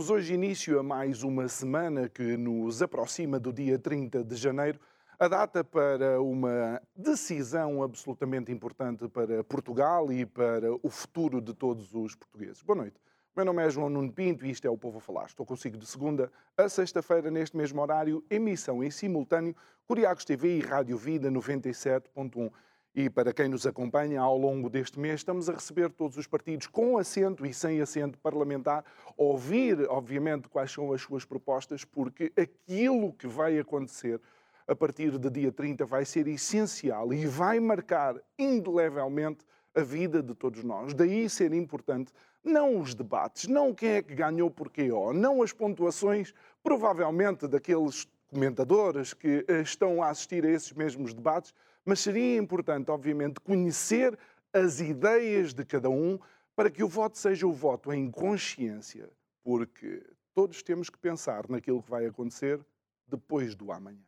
Damos hoje início a mais uma semana que nos aproxima do dia 30 de janeiro, a data para uma decisão absolutamente importante para Portugal e para o futuro de todos os portugueses. Boa noite. Meu nome é João Nuno Pinto e isto é o Povo a Falar. Estou consigo de segunda a sexta-feira, neste mesmo horário, emissão em simultâneo, Curiacos TV e Rádio Vida 97.1. E para quem nos acompanha ao longo deste mês, estamos a receber todos os partidos com assento e sem assento parlamentar, ouvir, obviamente, quais são as suas propostas, porque aquilo que vai acontecer a partir de dia 30 vai ser essencial e vai marcar indelevelmente a vida de todos nós. Daí ser importante não os debates, não quem é que ganhou porquê, ó, não as pontuações, provavelmente daqueles comentadores que eh, estão a assistir a esses mesmos debates, mas seria importante, obviamente, conhecer as ideias de cada um para que o voto seja o voto em consciência, porque todos temos que pensar naquilo que vai acontecer depois do amanhã.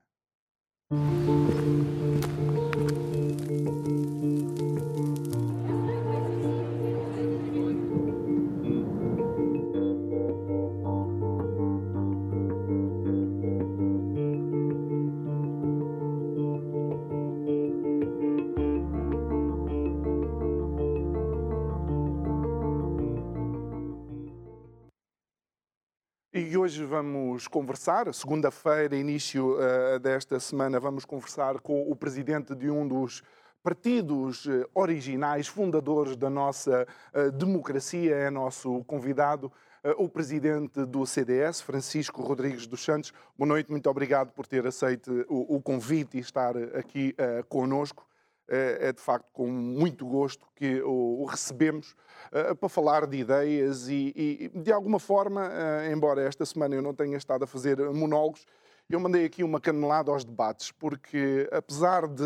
Vamos conversar, segunda-feira, início uh, desta semana, vamos conversar com o presidente de um dos partidos uh, originais, fundadores da nossa uh, democracia, é nosso convidado, o presidente do CDS, Francisco Rodrigues dos Santos. Boa noite, muito obrigado por ter aceito o, o convite e estar aqui uh, conosco. É de facto com muito gosto que o recebemos uh, para falar de ideias e, e de alguma forma, uh, embora esta semana eu não tenha estado a fazer monólogos, eu mandei aqui uma canelada aos debates, porque apesar de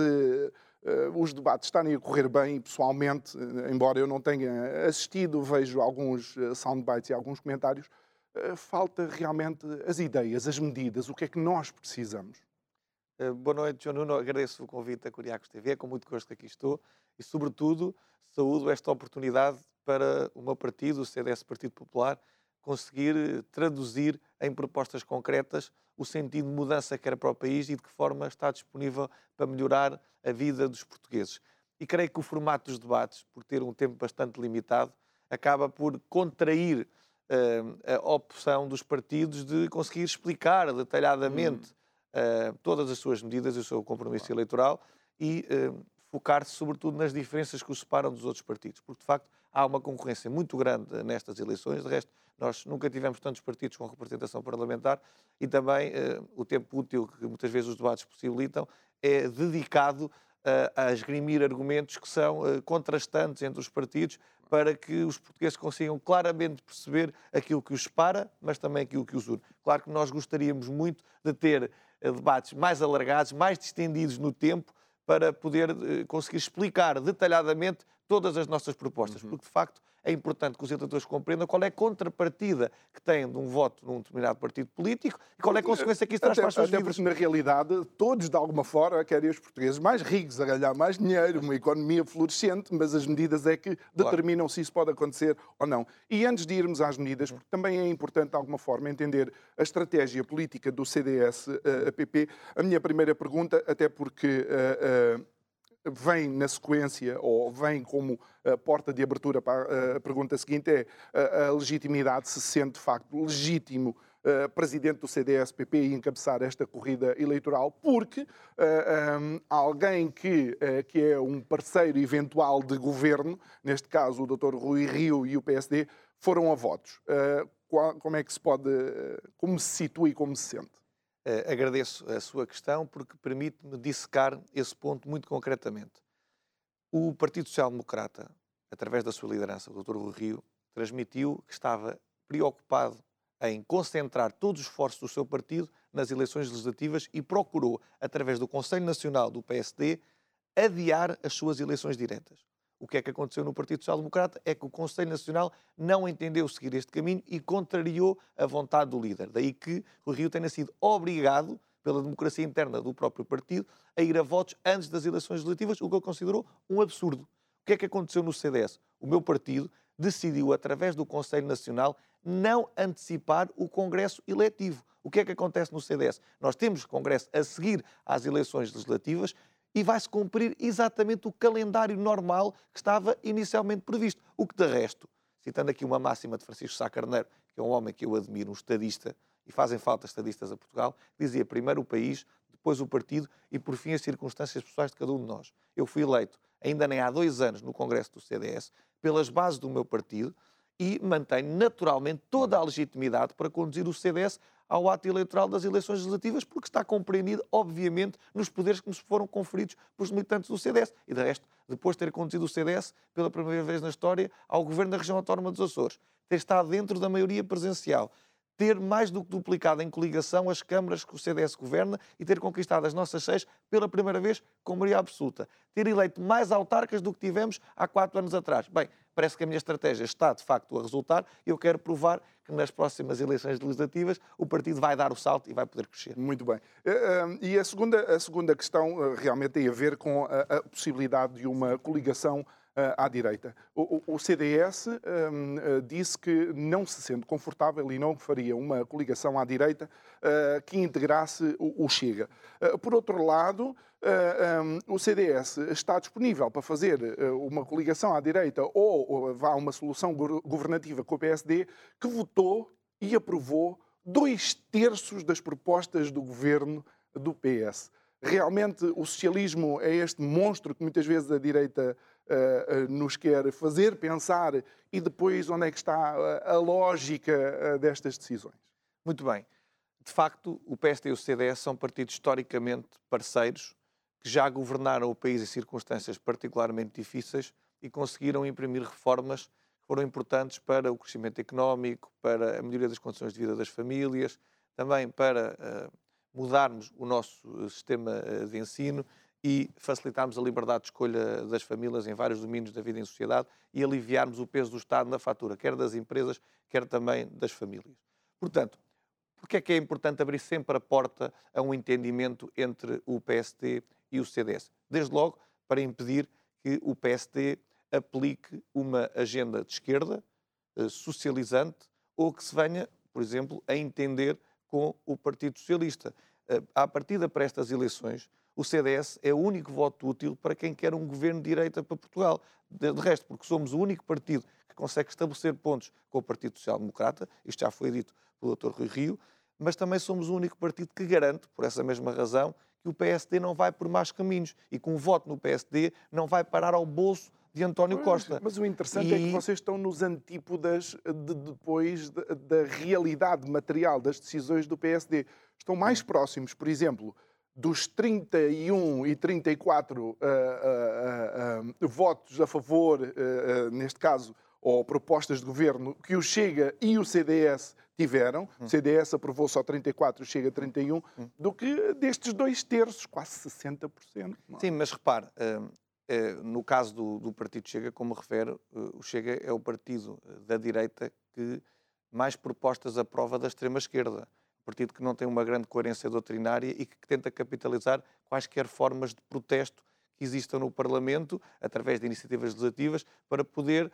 uh, os debates estarem a correr bem, pessoalmente, embora eu não tenha assistido, vejo alguns soundbites e alguns comentários, falta realmente as ideias, as medidas, o que é que nós precisamos. Uh, boa noite, João Nuno. Agradeço o convite da Curiacos TV. É com muito gosto que aqui estou e, sobretudo, saúdo esta oportunidade para o meu partido, o CDS Partido Popular, conseguir eh, traduzir em propostas concretas o sentido de mudança que era para o país e de que forma está disponível para melhorar a vida dos portugueses. E creio que o formato dos debates, por ter um tempo bastante limitado, acaba por contrair uh, a opção dos partidos de conseguir explicar detalhadamente. Uh, todas as suas medidas e o seu compromisso eleitoral e uh, focar-se sobretudo nas diferenças que os separam dos outros partidos, porque de facto há uma concorrência muito grande nestas eleições. De resto, nós nunca tivemos tantos partidos com representação parlamentar e também eh, o tempo útil que muitas vezes os debates possibilitam é dedicado eh, a esgrimir argumentos que são eh, contrastantes entre os partidos para que os portugueses consigam claramente perceber aquilo que os separa, mas também aquilo que os une. Claro que nós gostaríamos muito de ter eh, debates mais alargados, mais distendidos no tempo, para poder eh, conseguir explicar detalhadamente todas as nossas propostas, uhum. porque de facto é importante que os eleitores compreendam qual é a contrapartida que têm de um voto num determinado partido político e qual é a consequência que isso traz até, para as suas até vidas. Porque, na realidade, todos, de alguma forma, querem os portugueses mais ricos, a ganhar mais dinheiro, uma economia florescente, mas as medidas é que determinam claro. se isso pode acontecer ou não. E antes de irmos às medidas, porque também é importante, de alguma forma, entender a estratégia política do CDS-PP, eh, a minha primeira pergunta, até porque... Uh, uh, vem na sequência, ou vem como a porta de abertura para a pergunta seguinte, é a legitimidade, se sente de facto legítimo presidente do CDS-PP e encabeçar esta corrida eleitoral, porque uh, um, alguém que, uh, que é um parceiro eventual de governo, neste caso o Dr. Rui Rio e o PSD, foram a votos. Qual, como é que se pode, como se situa e como se sente? Uh, agradeço a sua questão porque permite-me dissecar esse ponto muito concretamente. O Partido Social Democrata, através da sua liderança, o Dr. Rui Rio, transmitiu que estava preocupado em concentrar todos os esforços do seu partido nas eleições legislativas e procurou, através do Conselho Nacional do PSD, adiar as suas eleições diretas. O que é que aconteceu no Partido Social Democrata é que o Conselho Nacional não entendeu seguir este caminho e contrariou a vontade do líder. Daí que o Rio tenha sido obrigado, pela democracia interna do próprio partido, a ir a votos antes das eleições legislativas, o que ele considerou um absurdo. O que é que aconteceu no CDS? O meu partido decidiu, através do Conselho Nacional, não antecipar o Congresso eletivo. O que é que acontece no CDS? Nós temos Congresso a seguir às eleições legislativas e vai-se cumprir exatamente o calendário normal que estava inicialmente previsto. O que, de resto, citando aqui uma máxima de Francisco Sá Carneiro, que é um homem que eu admiro, um estadista, e fazem falta estadistas a Portugal, dizia primeiro o país, depois o partido e, por fim, as circunstâncias pessoais de cada um de nós. Eu fui eleito, ainda nem há dois anos, no Congresso do CDS, pelas bases do meu partido, e mantém naturalmente toda a legitimidade para conduzir o CDS ao ato eleitoral das eleições legislativas, porque está compreendido, obviamente, nos poderes que nos foram conferidos pelos militantes do CDS. E, de resto, depois de ter conduzido o CDS, pela primeira vez na história, ao governo da região autónoma dos Açores, ter estado dentro da maioria presencial, ter mais do que duplicado em coligação as câmaras que o CDS governa e ter conquistado as nossas seis pela primeira vez com maioria absoluta. Ter eleito mais autarcas do que tivemos há quatro anos atrás. Bem, parece que a minha estratégia está de facto a resultar e eu quero provar que nas próximas eleições legislativas o partido vai dar o salto e vai poder crescer. Muito bem. Eh, eh, e a segunda, a segunda questão eh, realmente tem a ver com a, a possibilidade de uma coligação à direita. O, o CDS um, disse que não se sente confortável e não faria uma coligação à direita uh, que integrasse o, o Chega. Uh, por outro lado, uh, um, o CDS está disponível para fazer uma coligação à direita ou, ou vá uma solução governativa com o PSD que votou e aprovou dois terços das propostas do governo do PS. Realmente o socialismo é este monstro que muitas vezes a direita uh, uh, nos quer fazer pensar e depois onde é que está a, a lógica destas decisões. Muito bem. De facto, o PSD e o CDS são partidos historicamente parceiros que já governaram o país em circunstâncias particularmente difíceis e conseguiram imprimir reformas que foram importantes para o crescimento económico, para a melhoria das condições de vida das famílias, também para mudarmos o nosso eh, sistema eh, de ensino e facilitarmos a liberdade de escolha das famílias em vários domínios da vida em sociedade e aliviarmos o peso do Estado na fatura, quer das empresas, quer também das famílias. Portanto, porque é que é importante abrir sempre a porta a um entendimento entre o PSD e o CDS? Desde logo, para impedir que o PSD aplique uma agenda de esquerda eh, socializante ou que se venha, por exemplo, a entender com o Partido Socialista. Eh, à partida para estas eleições, o CDS é o único voto útil para quem quer um governo de direita para Portugal. De resto, porque somos o único partido que consegue estabelecer pontos com o Partido Social Democrata, isto já foi dito pelo Dr. Rui Rio, mas também somos o único partido que garante, por essa mesma razão, que o PSD não vai por mais caminhos e que um voto no PSD não vai parar ao bolso de António Costa. Mas o interessante e... é que vocês estão nos antípodas de, depois da de, de realidade material das decisões do PSD. Estão mais próximos, por exemplo, dos 31 e 34 uh, uh, uh, votos a favor, uh, uh, neste caso, ou propostas de governo, que o Chega e o CDS tiveram, o CDS aprovou só 34, o Chega 31, do que destes dois terços, quase 60%. É? Sim, mas repare, eh, no caso do, do, Partido Chega, como refere, eh, o Chega é o partido eh, da direita que mais propostas aprova da extrema-esquerda. Partido que não tem uma grande coerência doutrinária e que tenta capitalizar quaisquer formas de protesto que existam no Parlamento, através de iniciativas legislativas, para poder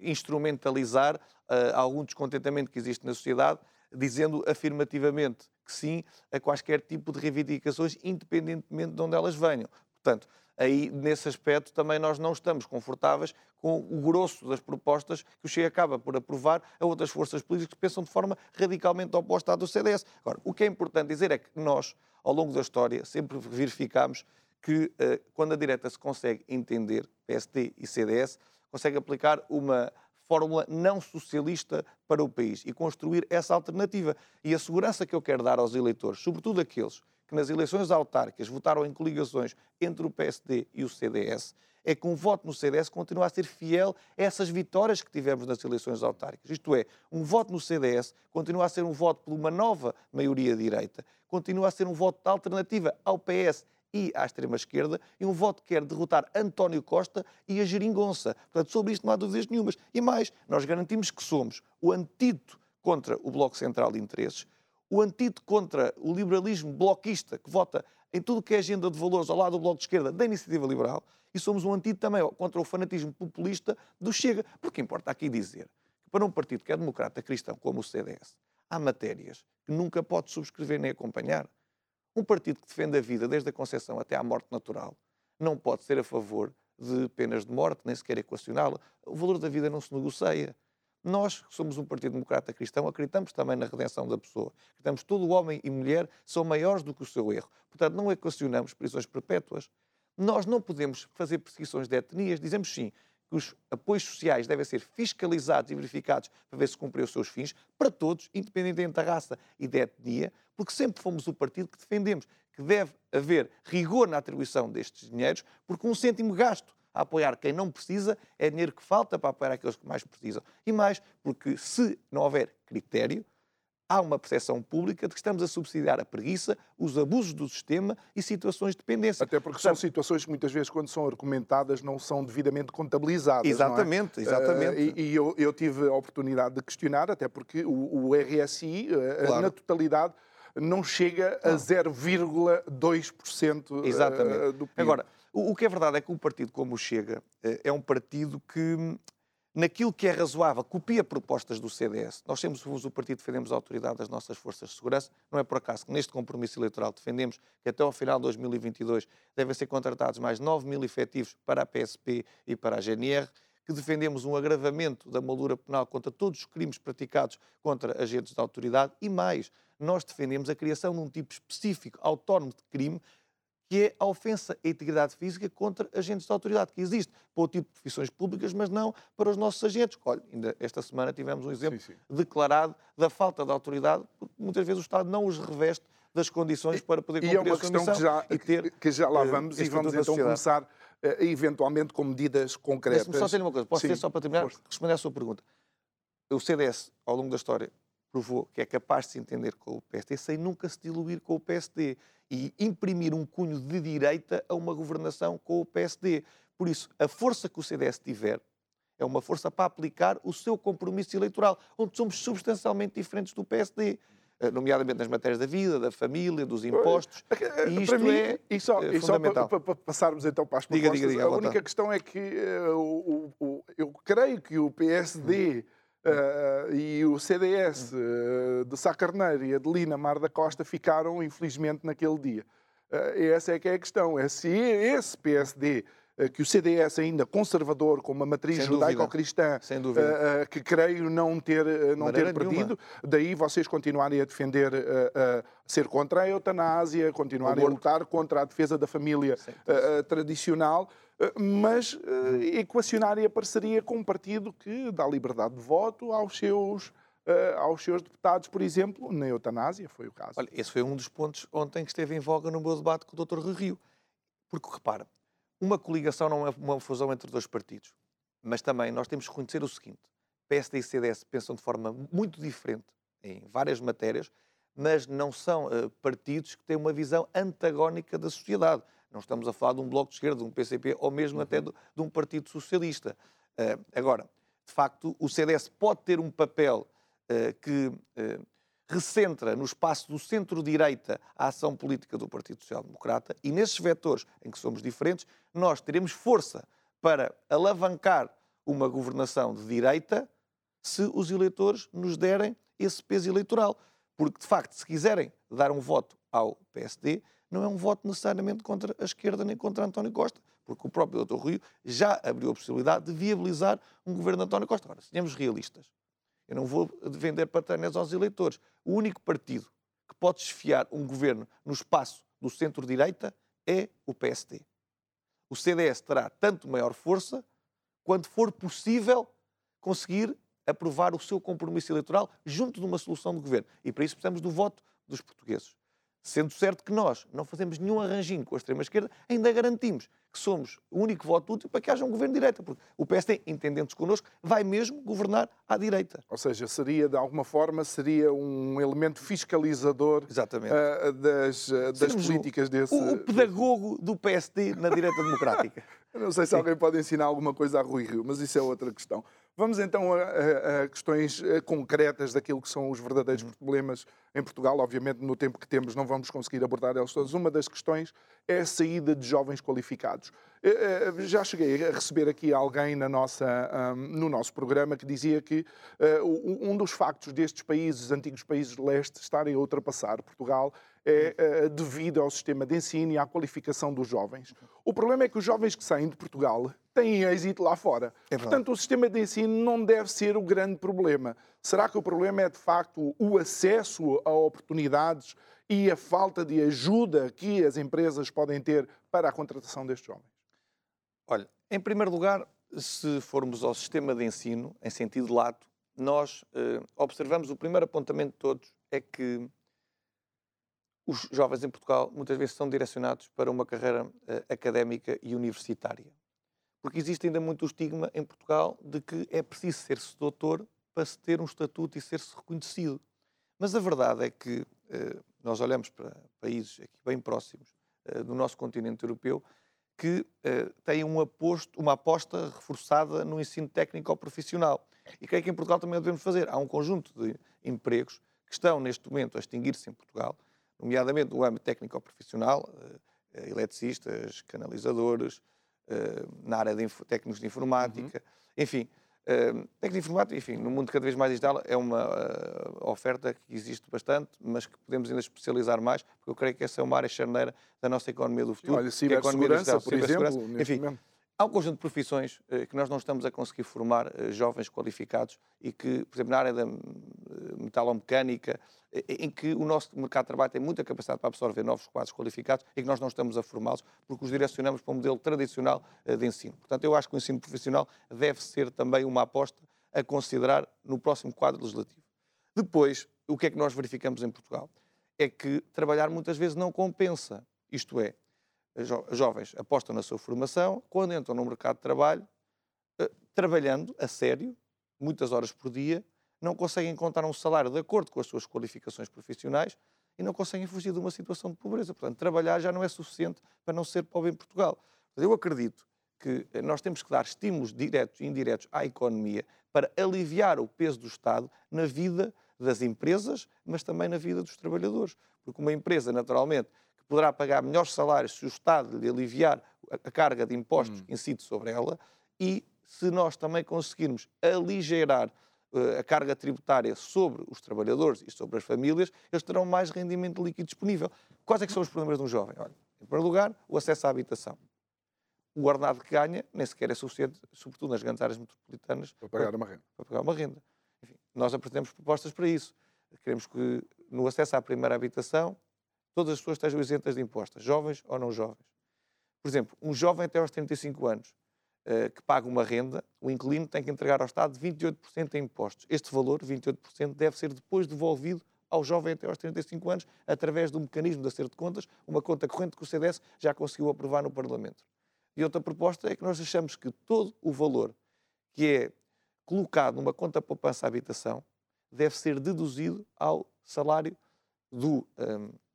instrumentalizar uh, algum descontentamento que existe na sociedade, dizendo afirmativamente que sim a quaisquer tipo de reivindicações, independentemente de onde elas venham. Portanto, aí nesse aspecto também nós não estamos confortáveis com o grosso das propostas que o Chega acaba por aprovar a outras forças políticas que pensam de forma radicalmente oposta à do CDS. Agora, o que é importante dizer é que nós, ao longo da história, sempre verificamos que eh, quando a direita se consegue entender, PST e CDS, consegue aplicar uma fórmula não socialista para o país e construir essa alternativa. E a segurança que eu quero dar aos eleitores, sobretudo aqueles que nas eleições autárquicas votaram em coligações entre o PSD e o CDS, é que um voto no CDS continua a ser fiel a essas vitórias que tivemos nas eleições autárquicas. Isto é, um voto no CDS continua a ser um voto por uma nova maioria direita, continua a ser um voto de alternativa ao PS e à extrema-esquerda, e um voto que quer derrotar António Costa e a Geringonça. Portanto, sobre isto não há dúvidas nenhumas. E mais, nós garantimos que somos o antídoto contra o Bloco Central de Interesses, o antídoto contra o liberalismo bloquista, que vota em tudo que é agenda de valores ao lado do Bloco de Esquerda da Iniciativa Liberal, e somos um antídoto também contra o fanatismo populista do Chega. Porque importa aqui dizer que para um partido que é democrata cristão como o CDS, há matérias que nunca pode subscrever nem acompanhar. Um partido que defende a vida desde a concepção até à morte natural não pode ser a favor de penas de morte, nem sequer equacioná-la. O valor da vida não se negocia. Nós, que somos um Partido Democrata Cristão, acreditamos também na redenção da pessoa. Acreditamos que todo homem e mulher são maiores do que o seu erro. Portanto, não equacionamos prisões perpétuas. Nós não podemos fazer perseguições de etnias. Dizemos sim que os apoios sociais devem ser fiscalizados e verificados para ver se cumprem os seus fins, para todos, independentemente da raça e da etnia, porque sempre fomos o partido que defendemos que deve haver rigor na atribuição destes dinheiros, porque um cêntimo gasto a apoiar quem não precisa é dinheiro que falta para apoiar aqueles que mais precisam. E mais, porque se não houver critério, há uma percepção pública de que estamos a subsidiar a preguiça, os abusos do sistema e situações de dependência. Até porque Portanto, são situações que muitas vezes, quando são argumentadas, não são devidamente contabilizadas. Exatamente, é? exatamente. Uh, e, e eu, eu, tive a oportunidade de questionar, até porque o, o RSI, uh, claro. na totalidade, não chega a 0,2% uh, do PIB. Agora, o, que é verdade é que um partido como o Chega é um partido que naquilo que é razoável, copia propostas do CDS. Nós fomos o partido que defendemos a autoridade das nossas forças de segurança. Não é por acaso que neste compromisso eleitoral defendemos que até ao final de 2022 devem ser contratados mais 9 mil efetivos para a PSP e para a GNR, que defendemos um agravamento da moldura penal contra todos os crimes praticados contra agentes da autoridade e mais, nós defendemos a criação de um tipo específico, autónomo de crime, que é a ofensa à integridade física contra agentes de autoridade, que existe para o tipo de profissões públicas, mas não para os nossos agentes. Olha, ainda esta semana tivemos um exemplo sim, sim. declarado da falta de autoridade, porque muitas vezes o Estado não os reveste das condições para poder cumprir e é uma questão que já, e ter, que já lá eh, vamos e vamos então começar uh, eventualmente com medidas concretas. Deixe-me só dizer uma coisa, posso dizer só para terminar, Força. responder à sua pergunta. O CDS, ao longo da história, provou que é capaz de se entender com o PSD sem nunca se diluir com o PSD e imprimir um cunho de direita a uma governação com o PSD. Por isso, a força que o CDS tiver é uma força para aplicar o seu compromisso eleitoral, onde somos substancialmente diferentes do PSD eh, nomeadamente nas matérias da vida, da família, dos impostos. Eh, e isto para mim, é e só, e só para, para, passarmos então para as propostas, diga, diga, a única questão é que uh, o, o, eu creio que o PSD hum. Uh, e o CDS uh, de Sá Carneiro e Adelina Mar da Costa ficaram, infelizmente, naquele dia. Uh, essa é que é a questão. É se esse PSD, que o CDS ainda conservador, com uma matriz judaico-cristã, que creio não ter, não ter perdido, nenhuma. daí vocês continuarem a defender, ser contra a eutanásia, continuarem a lutar contra a defesa da família tradicional. Eh, mas eh, equacionar a parceria com um partido que dá liberdade de voto aos seus, eh, aos seus deputados, por exemplo, na eutanásia, foi o caso. Olha, esse foi um dos pontos ontem que esteve em voga no meu debate com o Dr. Rui Rio. Porque, repara, uma coligação não é uma fusão entre dois partidos. Mas também nós temos que reconhecer o seguinte: PSD e CDS pensam de forma muito diferente em várias matérias, mas não são uh, partidos que têm uma visão antagónica da sociedade. Não estamos a falar de um bloco de esquerda, de um PCP ou mesmo uhum. até de, de, um partido socialista. Uh, agora, de facto, o CDS pode ter um papel uh, que uh, recentra no espaço do centro-direita a ação política do Partido Social Democrata e nesses vetores em que somos diferentes, nós teremos força para alavancar uma governação de direita se os eleitores nos derem esse peso eleitoral. Porque, de facto, se quiserem dar um voto ao PSD, não é um voto necessariamente contra a esquerda nem contra António Costa, porque o próprio Dr. Rui já abriu a possibilidade de viabilizar um governo de António Costa. Agora, sejamos realistas. Eu não vou vender patanas aos eleitores. O único partido que pode desfiar um governo no espaço do centro-direita é o PSD. O CDS terá tanto maior força quanto for possível conseguir aprovar o seu compromisso eleitoral junto de uma solução de governo. E para isso precisamos do voto dos portugueses. Sendo certo que nós não fazemos nenhum arranjinho com a extrema-esquerda, ainda garantimos que somos o único voto útil para que haja um governo de direita, porque o PSD, entendendo-se connosco, vai mesmo governar à direita. Ou seja, seria, de alguma forma, seria um elemento fiscalizador uh, das, uh, das políticas o, desse... O, o pedagogo do PSD na direita democrática. Eu não sei se alguém pode ensinar alguma coisa a Rui Rio, mas isso é outra questão. Vamos então a, a, a, questões eh, concretas daquilo que são os verdadeiros uhum. problemas em Portugal. Obviamente, no tempo que temos, não vamos conseguir abordar elas todas. Uma das questões é a saída de jovens qualificados. Eh, eh, já cheguei a receber aqui alguém na nossa, no nosso programa que dizia que um dos factos destes países, antigos países de leste, estarem a ultrapassar Portugal é devido ao sistema de ensino e à qualificação dos jovens. O problema é que os jovens que saem de Portugal têm êxito lá fora. É Portanto, o sistema de ensino não deve ser o grande problema. Será que o problema é, de facto, o acesso a oportunidades e a falta de ajuda que as empresas podem ter para a contratação destes jovens? Olha, em primeiro lugar, se formos ao sistema de ensino, em sentido lato, nós eh, observamos o primeiro apontamento de todos é que os jovens em Portugal muitas vezes são direcionados para uma carreira uh, académica e universitária. Porque existe ainda muito o estigma em Portugal de que é preciso ser-se doutor para se ter um estatuto e ser-se reconhecido. Mas a verdade é que uh, nós olhamos para países aqui bem próximos uh, do nosso continente europeu que têm um aposto, uma aposta reforçada no ensino técnico ou profissional. E creio que em Portugal também o devemos fazer. Há um conjunto de empregos que estão neste momento a extinguir-se em Portugal nomeadamente no âmbito técnico-profissional, eh, eletricistas, canalizadores, eh, na área de técnicos de informática, uhum. enfim, Uh, técnico de informática, enfim, no mundo cada vez mais digital é uma uh, oferta que existe bastante, mas que podemos ainda especializar mais, porque eu creio que essa é uma área charneira da nossa economia do futuro. Olha, cibersegurança, por exemplo, enfim, momento. Há um conjunto de profissões uh, que nós não estamos a conseguir formar jovens qualificados e que, por exemplo, na área da metalomecânica, em que o nosso mercado de trabalho tem muita capacidade para absorver novos quadros qualificados e que nós não estamos a formá-los porque os direcionamos para um modelo tradicional eh, de ensino. Portanto, eu acho que o ensino profissional deve ser também uma aposta a considerar no próximo quadro legislativo. Depois, o que é que nós verificamos em Portugal? É que trabalhar muitas vezes não compensa. Isto é, os jovens apostam na sua formação, quando entram no mercado de trabalho, eh, trabalhando a sério, muitas horas por dia, não conseguem encontrar um salário de acordo com as suas qualificações profissionais e não conseguem fugir de uma situação de pobreza. Portanto, trabalhar já não é suficiente para não ser pobre em Portugal. Eu acredito que eh, nós temos que dar estímulos diretos e indiretos à economia para aliviar o peso do Estado na vida das empresas, mas também na vida dos trabalhadores. Porque uma empresa, naturalmente, poderá pagar melhores salários se o Estado lhe aliviar a carga de impostos hum. que incide sobre ela, e se nós também conseguirmos aligerar eh, a carga tributária sobre os trabalhadores e sobre as famílias, eles terão mais rendimento líquido disponível. Quais é que são os problemas de um jovem? Olha, em primeiro lugar, o acesso à habitação. O ordenado que ganha nem sequer é suficiente, sobretudo nas grandes áreas metropolitanas, para pagar uma renda. Para pagar uma renda. Enfim, nós apresentamos propostas para isso. Queremos que no acesso à primeira habitação todas as pessoas estejam isentas de impostos, jovens ou não jovens. Por exemplo, um jovem até aos 35 anos eh, que paga uma renda, o inquilino tem que entregar ao Estado 28% em impostos. Este valor, 28%, deve ser depois devolvido ao jovem até aos 35 anos, através do mecanismo de acerto de contas, uma conta corrente que o CDS já conseguiu aprovar no Parlamento. E outra proposta é que nós achamos que todo o valor que é colocado numa conta poupança habitação deve ser deduzido ao salário do um, uh, eh,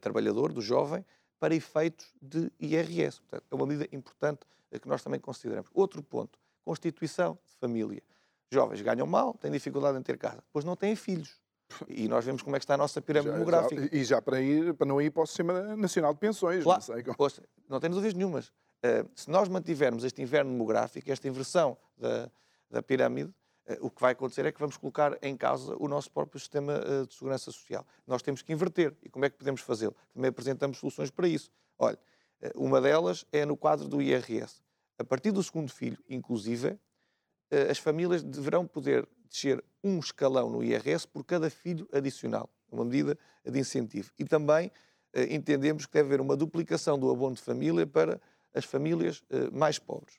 trabalhador, do jovem, para efeitos de IRS. Portanto, é uma medida importante que nós também consideramos. Outro ponto, constituição de família. Jovens ganham mal, têm dificuldade em ter casa, depois não têm filhos. E nós vemos como é que está a nossa pirâmide já, demográfica. Já, e já para, ir, para não ir para o Sistema Nacional de Pensões. Claro, não, sei como... Poxa, não tenho dúvidas nenhumas. Uh, se nós mantivermos este inverno demográfico, esta inversão da, da pirâmide, o que vai acontecer é que vamos colocar em causa o nosso próprio sistema uh, de segurança social. Nós temos que inverter. E como é que podemos fazê-lo? Também apresentamos soluções para isso. Olha, uma delas é no quadro do IRS. A partir do segundo filho, inclusive, eh, as famílias deverão poder descer um escalão no IRS por cada filho adicional, uma medida de incentivo. E também eh, entendemos que deve haver uma duplicação do abono de família para as famílias eh, mais pobres.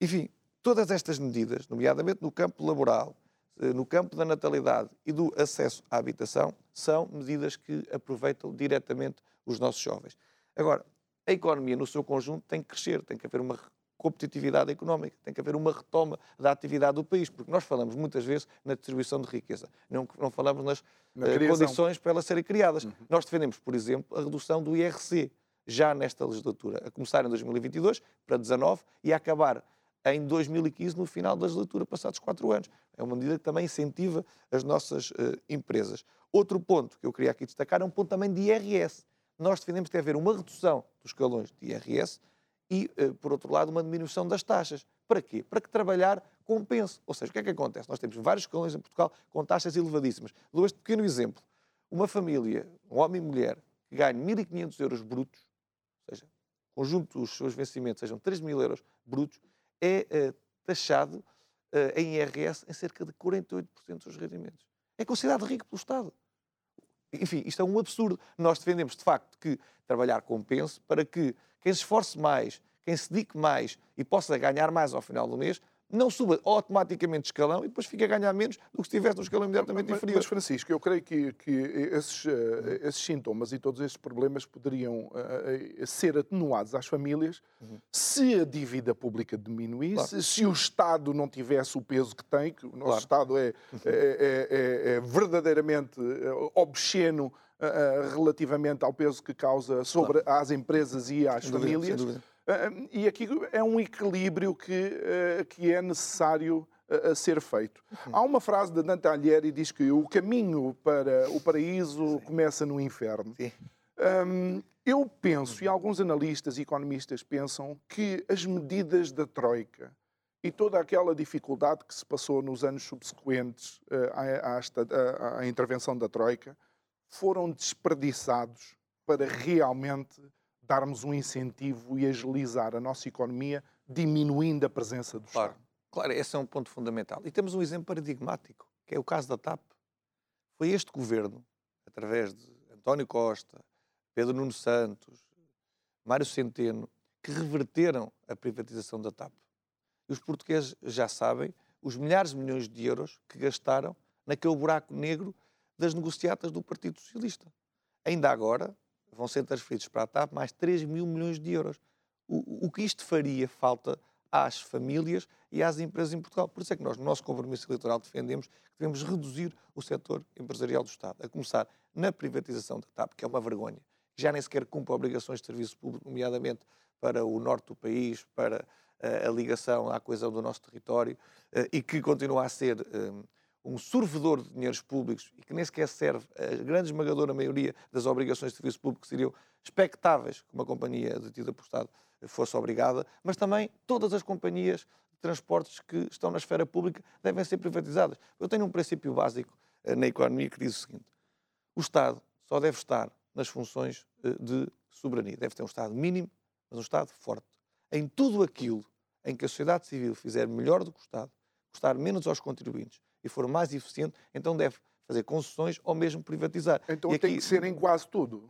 Enfim, todas estas medidas, nomeadamente no campo laboral, eh, no campo da natalidade e do acesso à habitação, são medidas que aproveitam diretamente os nossos jovens. Agora, a economia no seu conjunto tem que crescer, tem que haver uma competitividade económica, tem que haver uma retoma da atividade do país, porque nós falamos muitas vezes na distribuição de riqueza, não, não falamos nas uh, condições para elas serem criadas. Uhum. Nós defendemos, por exemplo, a redução do IRC, já nesta legislatura, a começar em 2022 para 19 e a acabar em 2015, no final da legislatura, passados quatro anos. É uma medida que também incentiva as nossas uh, empresas. Outro ponto que eu queria aqui destacar é um ponto também de IRS. Nós defendemos que haver uma redução dos escalões de IRS e, uh, por outro lado, uma diminuição das taxas. Para quê? Para que trabalhar compense. Ou seja, o que é que acontece? Nós temos vários escalões em Portugal com taxas elevadíssimas. Dou este pequeno exemplo. Uma família, um homem e mulher, que ganha 1.500 euros brutos, ou seja, conjunto dos seus vencimentos sejam 3 mil euros brutos, é uh, taxado uh, em IRS em cerca de 48% dos rendimentos. É considerado rico pelo Estado. Enfim, isto é um absurdo. Nós defendemos, de facto, que trabalhar compense para que quem se esforce mais, quem se dedique mais e possa ganhar mais ao final do mês, não suba automaticamente de escalão e depois fica a ganhar menos do que se estivesse no escalão imediatamente mas, inferior. Mas, Francisco, eu creio que, que esses, uh, esses, sintomas e todos esses problemas poderiam uh, ser atenuados às famílias uhum. se a dívida pública diminuísse, claro. se o Estado não tivesse o peso que tem, que o nosso claro. Estado é, uhum. é, é, é, é verdadeiramente obsceno relativamente ao peso que causa sobre claro. as empresas e às sem famílias. Dúvida, e aqui é um equilíbrio que, eh, que é necessário eh, a ser feito. Uhum. Há uma frase de Dante Alighieri que diz que o caminho para o paraíso Sim. começa no inferno. Um, eu penso, e alguns analistas e economistas pensam, que as medidas da Troika e toda aquela dificuldade que se passou nos anos subsequentes à, à, à intervenção da Troika foram desperdiçados para realmente darmos um incentivo e agilizar a nossa economia, diminuindo a presença do claro. Estado. Claro, esse é um ponto fundamental. E temos um exemplo paradigmático, que é o caso da TAP. Foi este governo, através de António Costa, Pedro Nuno Santos, Mário Centeno, que reverteram a privatização da TAP. E os portugueses já sabem os milhares de milhões de euros que gastaram naquele buraco negro das negociatas do Partido Socialista. Ainda agora, vão ser transferidos para a TAP mais 3 mil milhões de euros. O, o que isto faria falta às famílias e às empresas em Portugal. Por isso é que nós, no nosso compromisso eleitoral, defendemos que devemos reduzir o setor empresarial do Estado, a começar na privatização da TAP, que é uma vergonha. Já nem sequer cumpre obrigações de serviço público, nomeadamente para o norte do país, para uh, a ligação à coesão do nosso território, uh, e que continua a ser uh, um sorvedor de dinheiros públicos e que nem sequer serve a grande esmagadora maioria das obrigações de serviço público que seriam expectáveis que uma companhia detida por Estado fosse obrigada, mas também todas as companhias de transportes que estão na esfera pública devem ser privatizadas. Eu tenho um princípio básico eh, na economia que diz o seguinte: o Estado só deve estar nas funções eh, de soberania. Deve ter um Estado mínimo, mas um Estado forte. Em tudo aquilo em que a sociedade civil fizer melhor do que o Estado, custar menos aos contribuintes, e for mais eficiente, então deve fazer concessões ou mesmo privatizar. Então e tem que ser em quase tudo.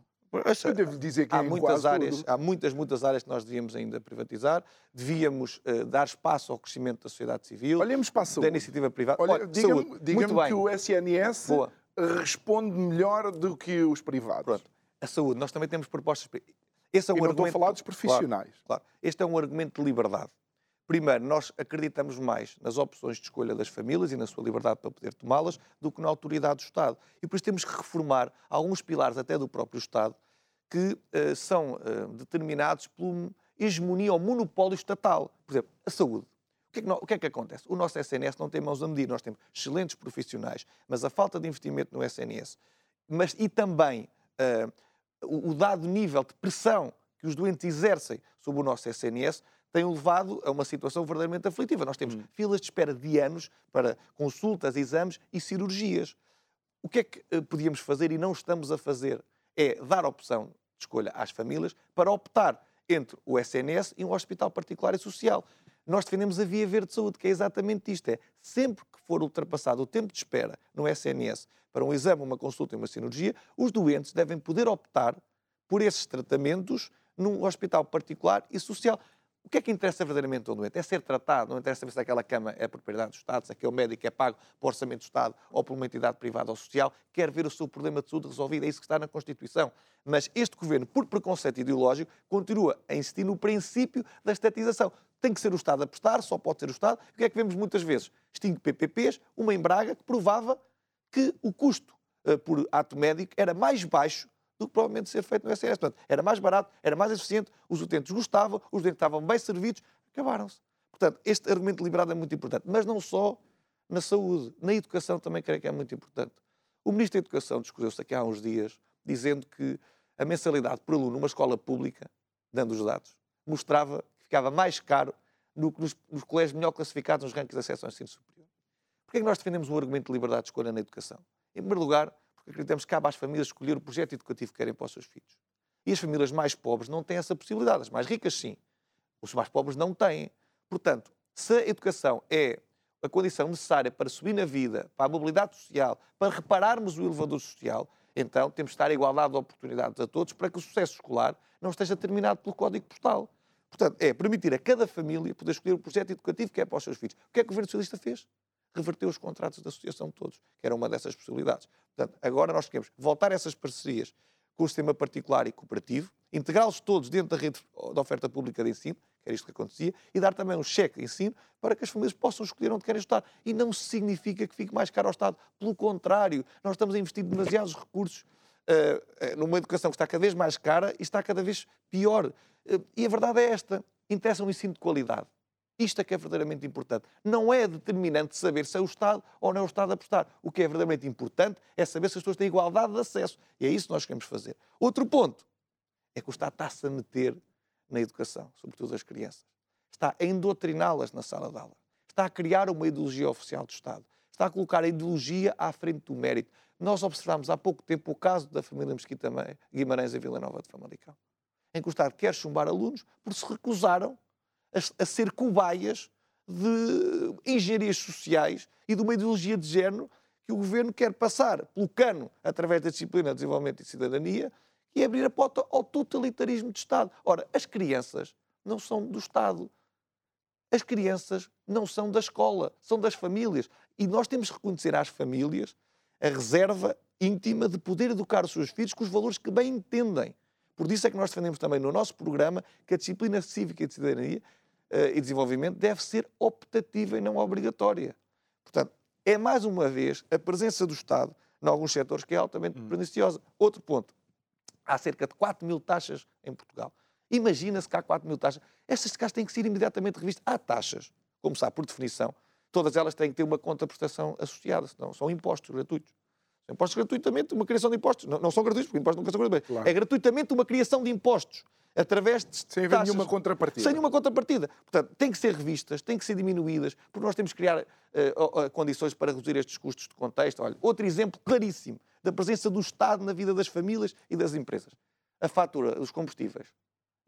Eu devo dizer que há é muitas áreas, tudo. há muitas, muitas áreas que nós devíamos ainda privatizar. Devíamos uh, dar espaço ao crescimento da sociedade civil, Olhemos para a saúde. da iniciativa privada. Olha, diga-me diga que o SNS Boa. responde melhor do que os privados. Pronto. A saúde, nós também temos propostas. Esse é um e não argumento... estou a falar dos profissionais. Claro, claro. Este é um argumento de liberdade. Primeiro, nós acreditamos mais nas opções de escolha das famílias e na sua liberdade para poder tomá-las do que na autoridade do Estado. E por isso temos que reformar alguns pilares até do próprio Estado que uh, são uh, determinados pela hegemonia ou monopólio estatal. Por exemplo, a saúde. O que, é que, o que, é que, acontece? O nosso SNS não tem mãos a medir. Nós temos excelentes profissionais, mas a falta de investimento no SNS mas, e também uh, o, o dado nível de pressão que os doentes exercem sobre o nosso SNS tem levado a uma situação verdadeiramente aflitiva. Nós temos hum. filas de espera de anos para consultas, exames e cirurgias. O que é que uh, podíamos fazer e não estamos a fazer? É dar opção de escolha às famílias para optar entre o SNS e um hospital particular e social. Nós defendemos a via verde de saúde, que é exatamente isto: é sempre que for ultrapassado o tempo de espera no SNS para um exame, uma consulta e uma cirurgia, os doentes devem poder optar por esses tratamentos num hospital particular e social O que é que interessa verdadeiramente ao doente? É ser tratado, não interessa saber se aquela cama é propriedade do Estado, se aquele médico é pago por orçamento do Estado ou por uma entidade privada ou social, quer ver o seu problema de saúde resolvido, é isso que está na Constituição. Mas este governo, por preconceito ideológico, continua a insistir no princípio da estatização. Tem que ser o Estado a prestar, só pode ser o Estado. O que é que vemos muitas vezes? Extingue PPPs, uma em Braga, que provava que o custo uh, por ato médico era mais baixo do que provavelmente ser feito no SNS. Portanto, era mais barato, era mais eficiente, os utentes gostavam, os utentes estavam bem servidos, acabaram-se. Portanto, este argumento liberado é muito importante, mas não só na saúde, na educação também creio que é muito importante. O Ministro da Educação discutiu-se aqui há uns dias, dizendo que a mensalidade por aluno numa escola pública, dando os dados, mostrava que ficava mais caro do que nos, nos colégios melhor classificados nos rankings de acesso ao ensino superior. Porquê é que nós defendemos um argumento de liberdade de escolha na educação? Em primeiro lugar, porque acreditamos que cabe às famílias escolher o projeto educativo que querem para os seus filhos. E as famílias mais pobres não têm essa possibilidade. As mais ricas, sim. Os mais pobres não têm. Portanto, se a educação é a condição necessária para subir na vida, para a mobilidade social, para repararmos o elevador social, então temos de estar a igualdade de oportunidades a todos para que o sucesso escolar não esteja terminado pelo código postal. Portanto, é permitir a cada família poder escolher o projeto educativo que é para os seus filhos. O que é que o Governo Socialista fez? Reverteu os contratos da associação todos, que era uma dessas possibilidades. Portanto, agora nós queremos voltar a essas parcerias com o sistema particular e cooperativo, integrá-los todos dentro da rede de oferta pública de ensino, que era isto que acontecia, e dar também um cheque de ensino para que as famílias possam escolher onde querem estudar. E não significa que fique mais caro ao Estado. Pelo contrário, nós estamos a investir demasiados recursos uh, numa educação que está cada vez mais cara e está cada vez pior. Uh, e a verdade é esta: interessa um ensino de qualidade. Isto é que é verdadeiramente importante. Não é determinante saber se é o Estado ou não é o Estado a prestar. O que é verdadeiramente importante é saber se as pessoas têm igualdade de acesso. E é isso que nós queremos fazer. Outro ponto é que o Estado está-se a meter na educação, sobretudo as crianças. Está a endoutriná-las na sala de aula. Está a criar uma ideologia oficial do Estado. Está a colocar a ideologia à frente do mérito. Nós observámos há pouco tempo o caso da família Mesquita Guimarães em Vila Nova de Famalicão, em que o Estado quer chumbar alunos porque se recusaram a, a ser cobaias de engenharias sociais e de uma ideologia de género que o governo quer passar pelo cano através da disciplina de desenvolvimento e cidadania e abrir a porta ao totalitarismo de Estado. Ora, as crianças não são do Estado. As crianças não são da escola, são das famílias. E nós temos que reconhecer às famílias a reserva íntima de poder educar os seus filhos com os valores que bem entendem. Por isso é que nós defendemos também no nosso programa que a disciplina cívica e de cidadania e desenvolvimento deve ser optativa e não obrigatória. Portanto, é mais uma vez a presença do Estado em alguns setores que é altamente hum. perniciosa. Outro ponto. Há cerca de 4 mil taxas em Portugal. Imagina-se que há 4 mil taxas. Estas taxas têm que ser imediatamente revistas. Há taxas, como sabe, por definição. Todas elas têm que ter uma contraprestação associada, senão são impostos gratuitos. Impostos gratuitamente, uma criação de impostos. Não, não são gratuitos, porque impostos nunca são gratuitos. Claro. É gratuitamente uma criação de impostos através de Sem haver nenhuma contrapartida. Sem nenhuma contrapartida. Portanto, têm que ser revistas, têm que ser diminuídas, porque nós temos que criar uh, uh, condições para reduzir estes custos de contexto. Olha, outro exemplo claríssimo da presença do Estado na vida das famílias e das empresas. A fatura dos combustíveis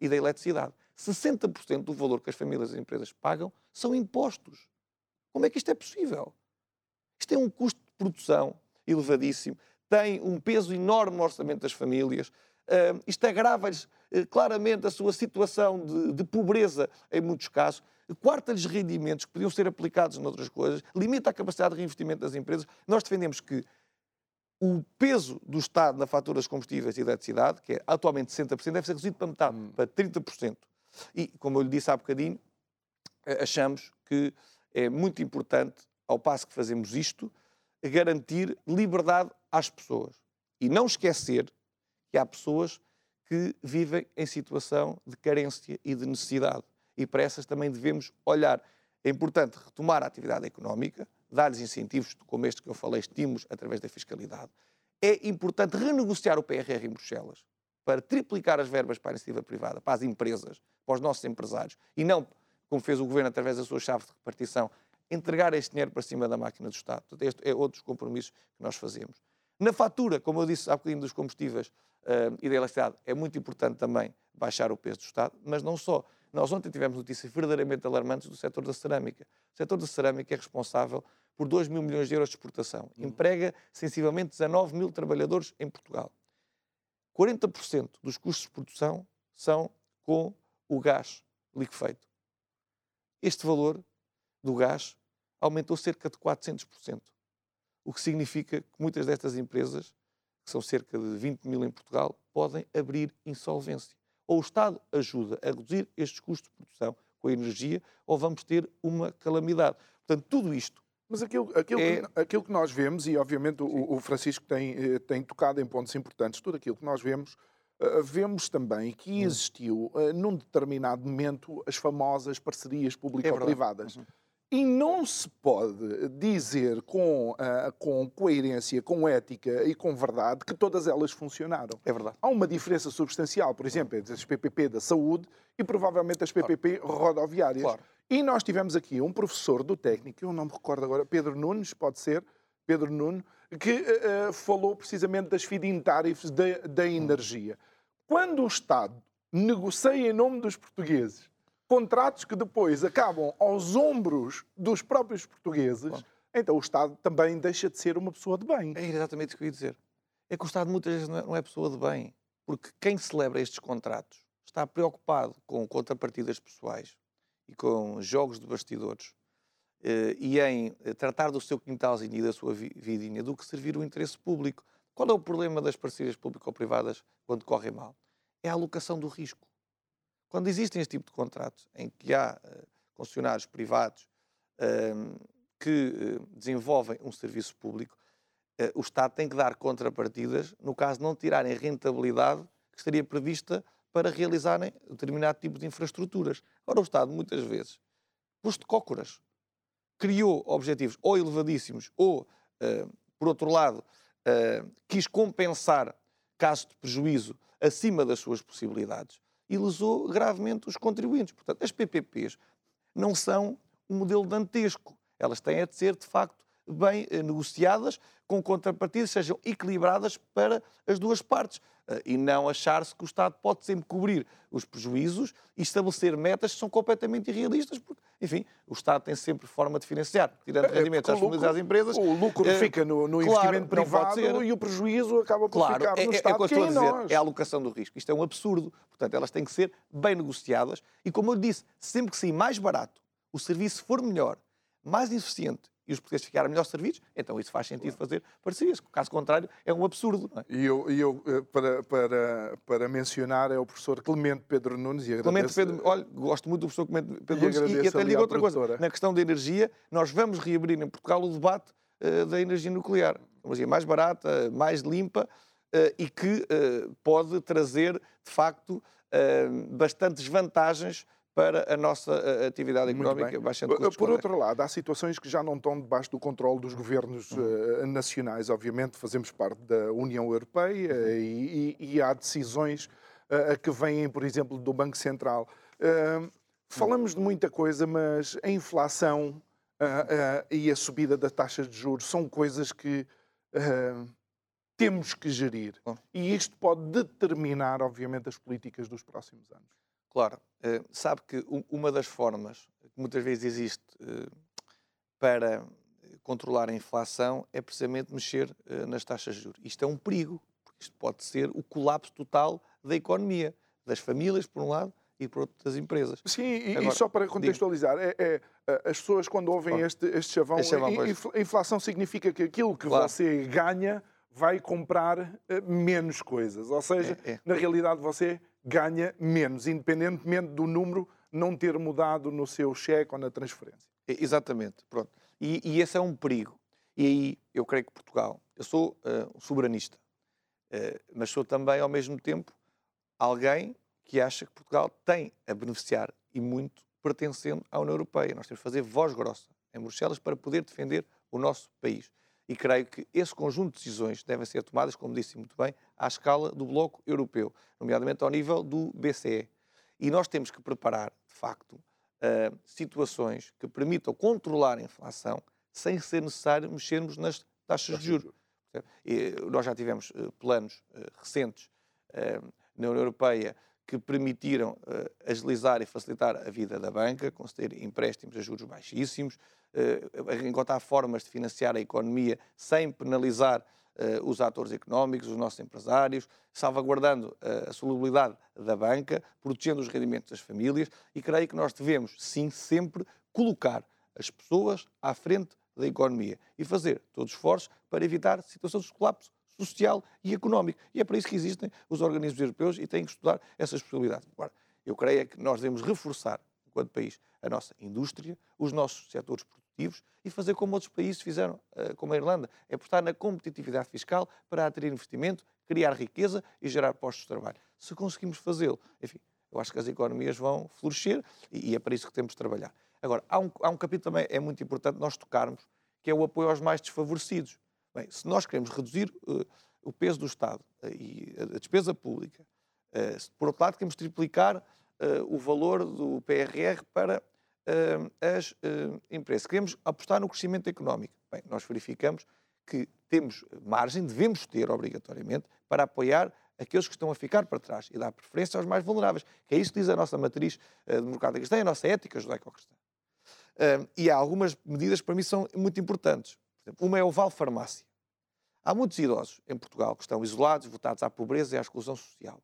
e da eletricidade. 60% do valor que as famílias e as empresas pagam são impostos. Como é que isto é possível? Isto é um custo de produção elevadíssimo, tem um peso enorme no orçamento das famílias, uh, isto agrava-lhes uh, claramente a sua situação de, de pobreza em muitos casos, quarta-lhes rendimentos que podiam ser aplicados noutras coisas, limita a capacidade de reinvestimento das empresas. Nós defendemos que o peso do Estado na fatura dos combustíveis e eletricidade, que é atualmente 60%, deve ser reduzido para metade, hum. para 30%. E, como eu lhe disse há bocadinho, achamos que é muito importante, ao passo que fazemos isto, garantir liberdade às pessoas. E não esquecer que há pessoas que vivem em situação de carência e de necessidade. E para essas também devemos olhar. É importante retomar a atividade económica, dar-lhes incentivos, como este que eu falei, estímulos através da fiscalidade. É importante renegociar o PRR em Bruxelas para triplicar as verbas para a iniciativa privada, para as empresas, para os nossos empresários, e não, como fez o Governo através da sua chave de repartição, entregar este dinheiro para cima da máquina do Estado. Portanto, este é outro dos compromissos que nós fazemos. Na fatura, como eu disse há bocadinho dos combustíveis uh, e da eletricidade, é muito importante também baixar o peso do Estado, mas não só. Nós ontem tivemos notícias verdadeiramente alarmantes do setor da cerâmica. O setor da cerâmica é responsável por 2 mil milhões de euros de exportação. Uhum. Emprega sensivelmente 19 mil trabalhadores em Portugal. 40% dos custos de produção são com o gás clique feito. Este valor do gás aumentou cerca de 400%, o que significa que muitas destas empresas, que são cerca de 20 mil em Portugal, podem abrir insolvência. Ou o Estado ajuda a reduzir estes custos de produção com a energia, ou vamos ter uma calamidade. Portanto, tudo isto mas aquilo, aquilo, é... que, aquilo que nós vemos, e obviamente o, o, Francisco tem, eh, tem tocado em pontos importantes, tudo aquilo que nós vemos, uh, vemos também que hum. existiu, uh, num determinado momento, as famosas parcerias público-privadas. É. E não se pode dizer com, uh, com coerência, com ética e com verdade que todas elas funcionaram. É verdade. Há uma diferença substancial, por exemplo, entre as PPP da saúde e provavelmente as PPP claro. rodoviárias. Claro. E nós tivemos aqui um professor do técnico, eu não me recordo agora, Pedro Nunes, pode ser, Pedro Nunes, que uh, falou precisamente das feed-in tariffs da, da energia. Quando o Estado negocia em nome dos portugueses contratos que depois acabam aos ombros dos próprios portugueses, Bom. então o Estado também deixa de ser uma pessoa de bem. É exatamente isso que eu ia dizer. É que o Estado muitas vezes não é, é pessoa de bem, porque quem celebra estes contratos está preocupado com contrapartidas pessoais e com jogos de bastidores eh, e em eh, tratar do seu quintalzinho e da sua vidinha do que servir o interesse público. Qual é o problema das parcerias público-privadas quando correm mal? É a alocação do risco. Quando existem este tipo de contratos em que há uh, concessionários privados uh, que uh, desenvolvem um serviço público, o Estado tem que dar contrapartidas no caso de não tirarem rentabilidade que estaria prevista para realizarem determinado tipo de infraestruturas. Ora, o Estado, muitas vezes, posto cócoras, criou objetivos ou elevadíssimos ou, por outro lado, quis compensar casos de prejuízo acima das suas possibilidades e lesou gravemente os contribuintes. Portanto, as PPPs não são um modelo dantesco. Elas têm a de ser, de facto, bem uh, negociadas, com contrapartidas, sejam equilibradas para as duas partes. Eh, e não achar-se que o Estado pode sempre cobrir os prejuízos e estabelecer metas que são completamente irrealistas, porque, enfim, o Estado tem sempre forma de financiar, tirando é, rendimentos às famílias e às empresas. O lucro é, fica no, no claro, investimento privado e o prejuízo acaba por claro, ficar no é, Estado. É o que eu estou a dizer, nós. é a alocação do risco. Isto é um absurdo. Portanto, elas têm que ser bem negociadas e, como eu disse, sempre que sair mais barato, o serviço for melhor, mais eficiente e os portugueses ficarem melhor servidos, então isso faz sentido fazer parcerias. Caso contrário, é um absurdo. É? E eu, eu eh, para, para, para mencionar, é o professor Clemente Pedro Nunes. E Clemente Pedro, olha, gosto muito do professor Clemente Pedro Nunes. E, e até digo outra coisa. Na questão da energia, nós vamos reabrir em Portugal o debate uh, da energia nuclear. Uma energia mais barata, mais limpa uh, e que uh, pode trazer, de facto, bastantes vantagens para a nossa atividade económica custos. Por outro lado, há situações que já não estão debaixo do controle dos governos uh, nacionais. Obviamente, fazemos parte da União Europeia uhum. e, e, e, há decisões uh, que vêm, por exemplo, do Banco Central. Uh, falamos de muita coisa, mas a inflação e a subida da taxa de juros são coisas que temos que gerir. E isto pode determinar, obviamente, as políticas dos próximos anos. Claro, uh, sabe que uma das formas que muitas vezes existe uh, para controlar a inflação é precisamente mexer nas taxas de juros. Isto é um perigo, porque isto pode ser o colapso total da economia, das famílias, por um lado, e por outro, das empresas. Sim, e, Agora, e só para contextualizar, é, é, as pessoas quando ouvem este, este chavão, este chavão a inflação significa que aquilo que claro. você ganha vai comprar menos coisas. Ou seja, é, é. na realidade você ganha menos, independentemente do número não ter mudado no seu cheque ou na transferência. Exatamente, pronto. E, e esse é um perigo. E aí eu creio que Portugal, eu sou uh, soberanista, uh, mas sou também ao mesmo tempo alguém que acha que Portugal tem a beneficiar e muito pertencendo à União Europeia. Nós temos que fazer voz grossa em Bruxelas para poder defender o nosso país. E creio que esse conjunto de decisões devem ser tomadas, como disse muito bem, à escala do Bloco Europeu, nomeadamente ao nível do BCE. E nós temos que preparar, de facto, uh, situações que permitam controlar a inflação sem ser necessário mexermos nas taxas de juros. E nós já tivemos uh, planos uh, recentes na União Europeia que permitiram agilizar e facilitar a vida da banca, conceder empréstimos a juros baixíssimos, encontrar formas de financiar a economia sem penalizar uh, os atores económicos, os nossos empresários, salvaguardando uh, a solubilidade da banca, protegendo os rendimentos das famílias. E creio que nós devemos, sim, sempre colocar as pessoas à frente da economia e fazer todos os esforços para evitar situações de colapso social e económico. E é para isso que existem os organismos europeus e têm que estudar essas possibilidades. Agora, eu creio é que nós devemos reforçar, enquanto país, a nossa indústria, os nossos setores produtivos e fazer como outros países fizeram, eh, como a Irlanda, é apostar na competitividade fiscal para atrair investimento, criar riqueza e gerar postos de trabalho. Se conseguimos fazê-lo, enfim, eu acho que as economias vão florescer e é para isso que temos de trabalhar. Agora, há um, há um capítulo também é muito importante nós tocarmos, que é o apoio aos mais desfavorecidos. Bem, se nós queremos reduzir uh, o peso do Estado uh, e a despesa pública, uh, se, por outro lado, queremos triplicar o valor do PRR para as empresas, queremos apostar no crescimento económico. Bem, nós verificamos que temos margem, devemos ter obrigatoriamente, para apoiar aqueles que estão a ficar para trás e dar preferência aos mais vulneráveis, que é isso que diz a nossa matriz democrática cristã e a nossa ética judaico-cristã. e há algumas medidas que para mim são muito importantes. Exemplo, uma é o Val Farmácia. Há muitos idosos em Portugal que estão isolados, votados à pobreza e à exclusão social.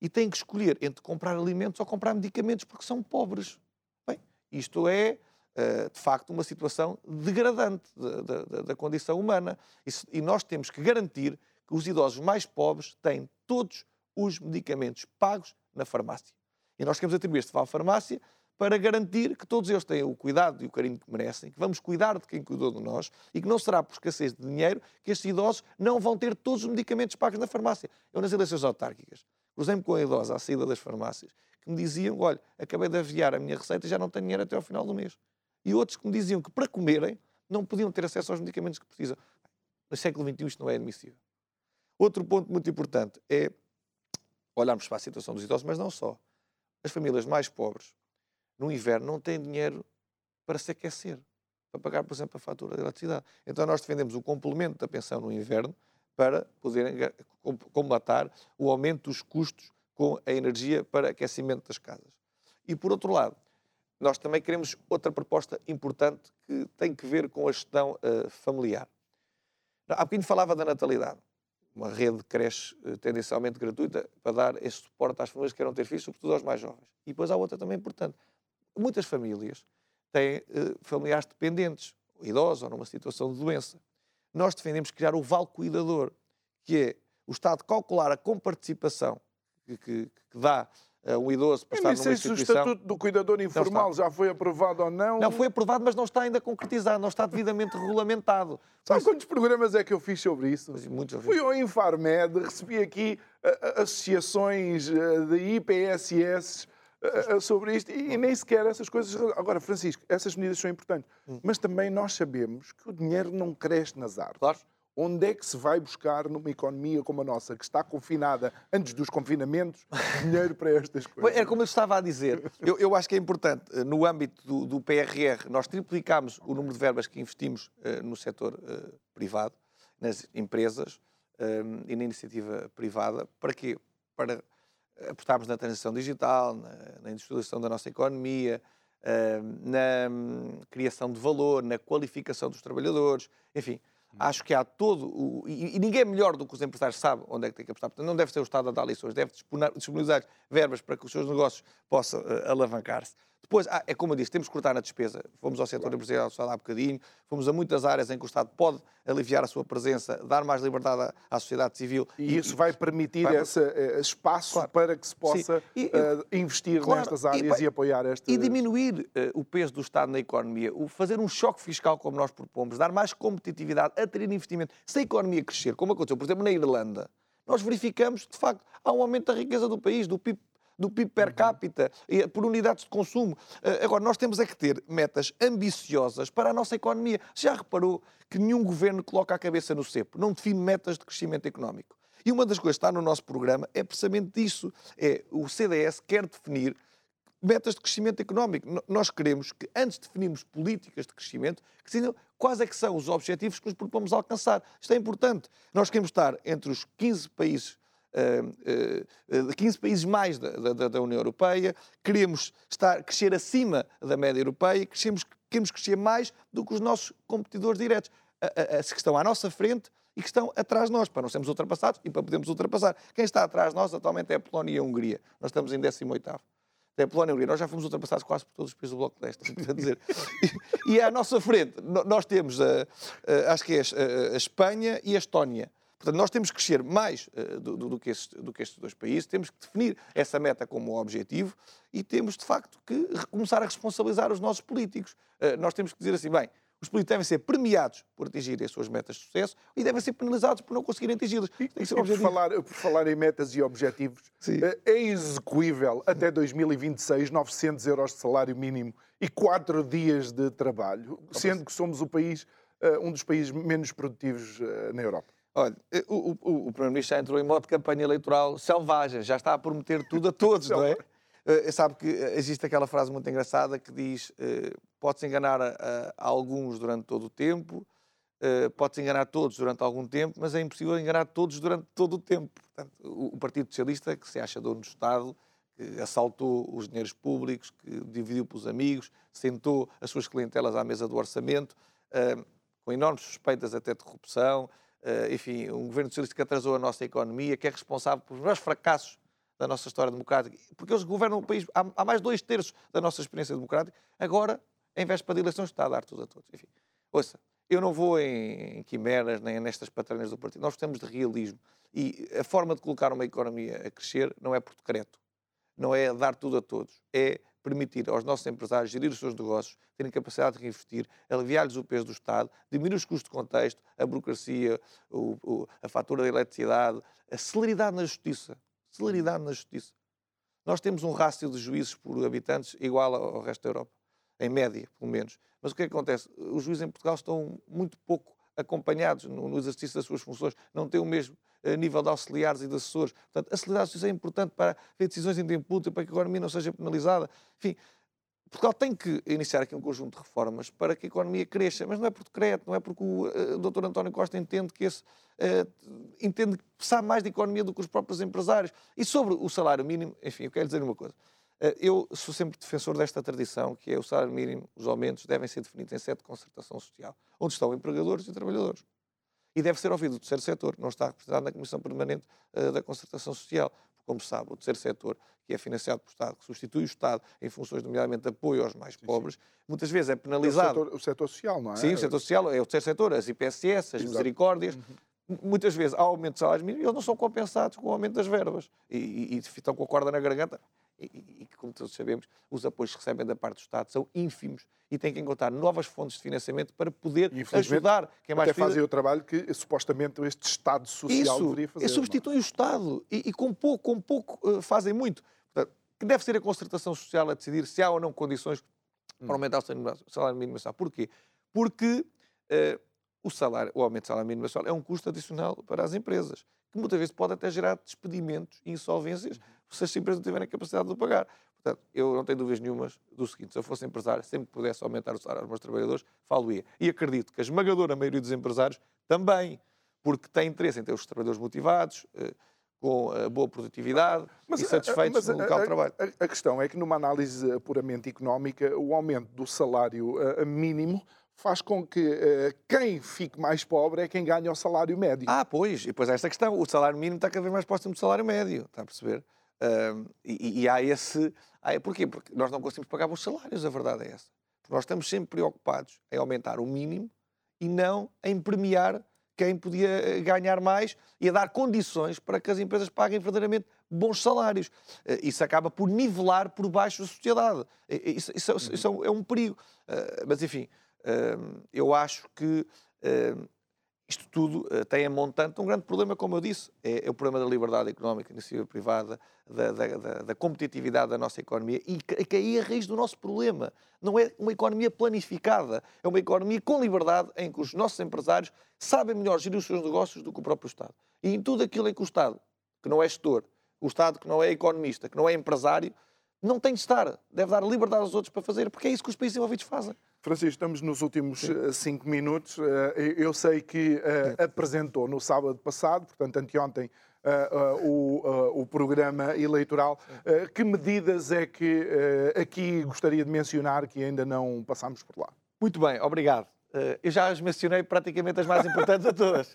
E têm que escolher entre comprar alimentos ou comprar medicamentos porque são pobres. Bem, isto é, eh, de facto, uma situação degradante da, condição humana. E nós temos que garantir que os idosos mais pobres têm todos os medicamentos pagos na farmácia. E nós queremos atribuir este Val Farmácia para garantir que todos eles têm o cuidado e o carinho que merecem, que vamos cuidar de quem cuidou de nós e que não será por escassez de dinheiro que estes idosos não vão ter todos os medicamentos pagos na farmácia. Eu, nas eleições autárquicas, cruzei-me com a idosa à saída das farmácias que me diziam: olha, acabei de aviar a minha receita e já não tenho dinheiro até ao final do mês. E outros que me diziam que para comerem não podiam ter acesso aos medicamentos que precisam. No século XXI isto não é admissível. Outro ponto muito importante é olharmos para a situação dos idosos, mas não só. As famílias mais pobres no inverno não têm dinheiro para se aquecer, para pagar, por exemplo, a fatura de eletricidade. Então nós defendemos o complemento da pensão no inverno para poderem combatar o aumento dos custos com a energia para aquecimento das casas. E por outro lado, nós também queremos outra proposta importante que tem que ver com a gestão uh, familiar. Há bocadinho falava da natalidade, uma rede de creche uh, tendencialmente gratuita para dar esse suporte às famílias que queiram ter filhos, sobretudo aos mais jovens. E depois há outra também importante, muitas famílias têm uh, familiares dependentes, idosos ou numa situação de doença. Nós defendemos criar o vale cuidador, que é o Estado calcular a comparticipação que, que, que dá a um idoso para estar numa instituição... se o Estatuto do Cuidador Informal já foi aprovado ou não... Não, foi aprovado, mas não está ainda concretizado, não está devidamente regulamentado. Sabe quantos programas é que eu fiz sobre isso? Muitos Fui ao Infarmed, recebi aqui uh, associações uh, de IPSS sobre isto e, nem sequer essas coisas. Agora, Francisco, essas medidas são importantes, hum. mas também nós sabemos que o dinheiro não cresce nas árvores. Claro. Onde é que se vai buscar numa economia como a nossa, que está confinada antes dos confinamentos, dinheiro para estas coisas? É como eu estava a dizer. Eu, eu acho que é importante, eh, no âmbito do, do, PRR, nós triplicamos o número de verbas que investimos uh, no setor uh, privado, nas empresas uh, e na iniciativa privada. Para quê? Para apostarmos na transição digital, na, na industrialização da nossa economia, uh, na um, criação de valor, na qualificação dos trabalhadores, enfim. Acho que há todo o. E, e, ninguém é melhor do que os empresários sabe onde é que tem que apostar. Portanto, não deve ser o Estado a dar lições, deve disponibilizar verbas para que os seus negócios possam uh, alavancar-se. Depois, ah, é como eu disse, temos que cortar na despesa. Fomos ao setor empresarial Estado há bocadinho, fomos a muitas áreas em que o Estado pode aliviar a sua presença, dar mais liberdade à, à sociedade civil. E, e isso vai permitir vai... esse uh, espaço claro. para que se possa e, uh, investir claro, nestas áreas e, e, apoiar estas... E diminuir uh, o peso do Estado na economia, o fazer um choque fiscal como nós propomos, dar mais competitividade, atrair investimento. Se a economia crescer, como aconteceu, por exemplo, na Irlanda, nós verificamos que, de facto, há um aumento da riqueza do país, do PIB do PIB per capita, por unidades de consumo. Eh, agora, nós temos é que ter metas ambiciosas para a nossa economia. Já reparou que nenhum governo coloca a cabeça no cepo, não define metas de crescimento económico. E uma das coisas que está no nosso programa é precisamente isso. É, o CDS quer definir metas de crescimento económico. Nós queremos que, antes de definirmos políticas de crescimento, que sejam quais é que são os objetivos que nos propomos alcançar. Isto é importante. Nós queremos estar entre os 15 países uh, uh, 15 países mais da, da, da, União Europeia, queremos estar, crescer acima da média europeia, queremos, queremos crescer mais do que os nossos competidores diretos, a, a, a, que estão à nossa frente e que estão atrás de nós, para não sermos ultrapassados e para podermos ultrapassar. Quem está atrás de nós atualmente é a Polónia e a Hungria. Nós estamos em 18º. É a Polónia e Hungria. Nós já fomos ultrapassados quase por todos os países do Bloco de Leste, portanto dizer. E, e à nossa frente, nós temos, a, a, acho que é a, a Espanha e a Estónia. Portanto, nós temos que crescer mais uh, do, do, que estes, do, que estes, dois países, temos que definir essa meta como objetivo e temos, de facto, que começar a responsabilizar os nossos políticos. Uh, nós temos que dizer assim, bem, os políticos devem ser premiados por atingirem as suas metas de sucesso e devem ser penalizados por não conseguirem atingi-las. E, e por, falar, por falar em metas e objetivos, Sim. Eh, é execuível até 2026 900 euros de salário mínimo e 4 dias de trabalho, sendo que somos o país, um dos países menos produtivos na Europa. Olha, eh, o, o, o Primeiro-Ministro já entrou em modo de campanha eleitoral selvagem, já está a prometer tudo a todos, não é? Uh, sabe que existe aquela frase muito engraçada que diz: uh, pode-se enganar a, a, alguns durante todo o tempo, uh, pode-se enganar todos durante algum tempo, mas é impossível enganar todos durante todo o tempo. Portanto, o, o Partido Socialista, que se acha dono do Estado, que assaltou os dinheiros públicos, que dividiu pelos amigos, sentou as suas clientelas à mesa do orçamento, com enormes suspeitas até de corrupção. Uh, enfim, um governo socialista que atrasou a nossa economia, que é responsável pelos maiores fracassos da nossa história democrática, porque eles governam o país há, mais dois terços da nossa experiência democrática, agora, em véspera de eleições, está a dar tudo a todos. Enfim, ouça, eu não vou em, em quimeras nem nestas patranas do partido, nós temos de realismo. E a forma de colocar uma economia a crescer não é por decreto, não é dar tudo a todos, é permitir aos nossos empresários gerir os seus negócios, terem capacidade de reinvestir, aliviar-lhes o peso do Estado, diminuir os custos de contexto, a burocracia, o, o, a fatura da eletricidade, a celeridade na justiça. Celeridade na justiça. Nós temos um rácio de juízes por habitantes igual ao resto da Europa, em média, pelo menos. Mas o que, é que acontece? Os juízes em Portugal estão muito pouco acompanhados no, no exercício das suas funções, não têm o mesmo a nível de auxiliares e de assessores. Portanto, a celeridade é importante para ver decisões em tempo útil, para que a economia não seja penalizada. Enfim, Portugal tem que iniciar aqui um conjunto de reformas para que a economia cresça, mas não é por decreto, não é porque o uh, Dr. António Costa entende que esse uh, entende que sabe mais de economia do que os próprios empresários. E sobre o salário mínimo, enfim, eu quero dizer uma coisa. Eu sou sempre defensor desta tradição, que é o salário mínimo, os aumentos devem ser definidos em sede de concertação social, onde estão empregadores e trabalhadores e deve ser ouvido o terceiro setor, não está representado na Comissão Permanente uh, da Concertação Social. Como sabe, o terceiro setor, que é financiado pelo Estado, que substitui o Estado em funções, nomeadamente, de apoio aos mais sim, pobres, sim. muitas vezes é penalizado. É o setor, o setor, social, não é? Sim, o setor social é o terceiro setor, as IPSS, as Exato. misericórdias. Uhum. Muitas vezes há aumento de salários mínimos e eles não são compensados com o aumento das verbas. E, e, e estão com a corda na garganta e, que, como todos sabemos, os apoios que recebem da parte do Estado são ínfimos e têm que encontrar novas fontes de financiamento para poder ajudar quem mais até fazem o trabalho que supostamente este Estado social Isso, deveria fazer. substituem o Estado e, e, com pouco, com pouco uh, fazem muito. Portanto, que deve ser a concertação social a decidir se há ou não condições hum. para aumentar o salário mínimo mensal. Porquê? Porque uh, o, salário, o aumento do salário mínimo mensal é um custo adicional para as empresas, que muitas vezes pode até gerar despedimentos e insolvências uhum se as empresas não tiverem capacidade de pagar. Portanto, eu não tenho dúvidas nenhumas do seguinte: se eu fosse empresário, sempre que pudesse aumentar o salário aos meus trabalhadores, falo-ia. E acredito que a esmagadora maioria dos empresários também, porque tem interesse em ter os trabalhadores motivados, eh, com a boa produtividade mas, e satisfeitos no local de trabalho. A, a, questão é que, numa análise puramente económica, o aumento do salário uh, mínimo faz com que uh, quem fique mais pobre é quem ganha o salário médio. Ah, pois, e depois há esta questão: o salário mínimo está cada vez mais próximo do salário médio, está a perceber? e, e, há esse. Há, porquê? Porque nós não conseguimos pagar os salários, a verdade é essa. Porque nós estamos sempre preocupados em aumentar o mínimo e não em premiar quem podia eh, ganhar mais e a dar condições para que as empresas paguem verdadeiramente bons salários. Eh, isso acaba por nivelar por baixo a sociedade. Isso, isso, isso é um perigo. Ah, mas, enfim, eu acho que isto tudo uh, tem a montante um grande problema, como eu disse, é, é o problema da liberdade económica, iniciativa privada, da, da, da, da, competitividade da nossa economia e que aí é a raiz do nosso problema. Não é uma economia planificada, é uma economia com liberdade em que os nossos empresários sabem melhor gerir os seus negócios do que o próprio Estado. E em tudo aquilo em que o Estado, que não é gestor, o Estado que não é economista, que não é empresário, não tem de estar. Deve dar liberdade aos outros para fazer, porque é isso que os países envolvidos fazem. Francisco, estamos nos últimos Sim. Eh, cinco minutos. Eh, eu sei que eh, apresentou no sábado passado, portanto, anteontem, o, programa eleitoral. Que medidas é que aqui gostaria de mencionar que ainda não passámos por lá? Muito bem, obrigado. Eu já as mencionei praticamente as mais importantes a todas.